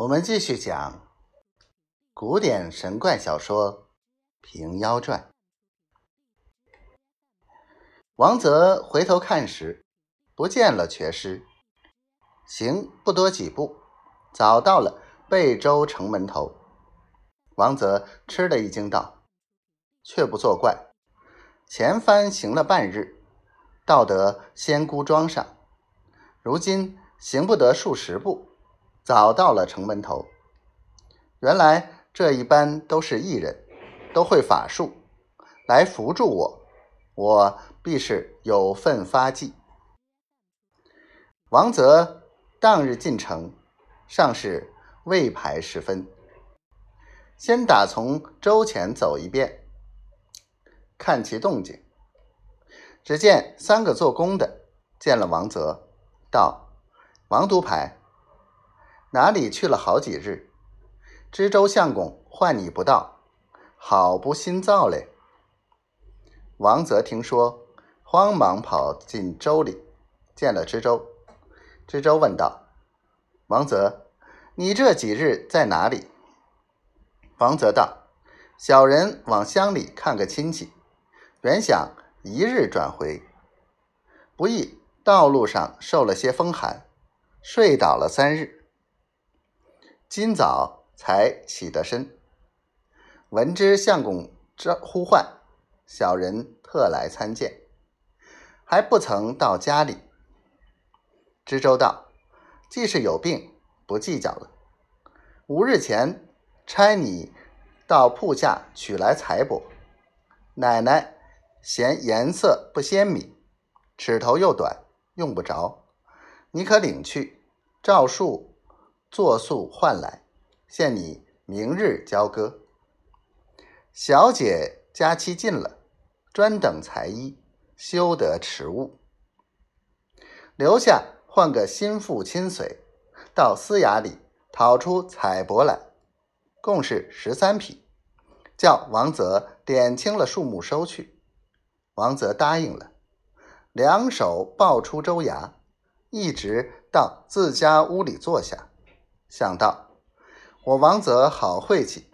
我们继续讲古典神怪小说《平妖传》。王泽回头看时，不见了瘸尸，行不多几步，早到了贝州城门头。王泽吃了一惊，道：“却不作怪，前番行了半日，到得仙姑庄上，如今行不得数十步。”早到了城门头，原来这一班都是异人，都会法术，来扶助我，我必是有份发迹。王泽当日进城，尚是未排时分，先打从周前走一遍，看其动静。只见三个做工的见了王泽，道：“王督牌。”哪里去了好几日？知州相公唤你不到，好不心躁嘞。王泽听说，慌忙跑进州里，见了知州。知州问道：“王泽，你这几日在哪里？”王泽道：“小人往乡里看个亲戚，原想一日转回，不意道路上受了些风寒，睡倒了三日。”今早才起得身，闻知相公这呼唤，小人特来参见，还不曾到家里。知州道：“既是有病，不计较了。五日前差你到铺下取来财帛，奶奶嫌颜色不鲜明，尺头又短，用不着，你可领去，照数。”作速换来，限你明日交割。小姐佳期尽了，专等才衣，休得迟误。留下换个心腹亲随，到司衙里讨出彩帛来，共是十三匹。叫王泽点清了数目收去。王泽答应了，两手抱出州衙，一直到自家屋里坐下。想到我王泽好晦气，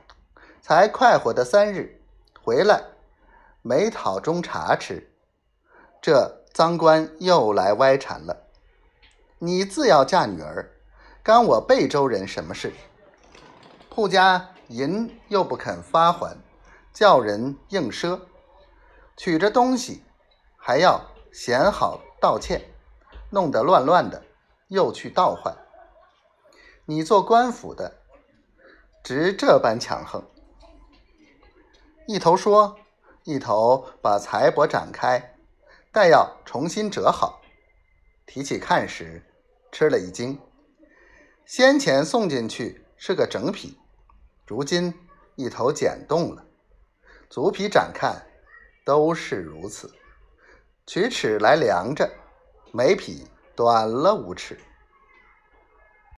才快活的三日，回来没讨中茶吃，这赃官又来歪缠了。你自要嫁女儿，干我贝州人什么事？铺家银又不肯发还，叫人硬赊，取着东西还要嫌好道歉，弄得乱乱的，又去倒换。你做官府的，直这般强横，一头说，一头把财帛展开，待要重新折好，提起看时，吃了一惊。先前送进去是个整匹，如今一头剪动了，足皮展看都是如此，取尺来量着，每匹短了五尺。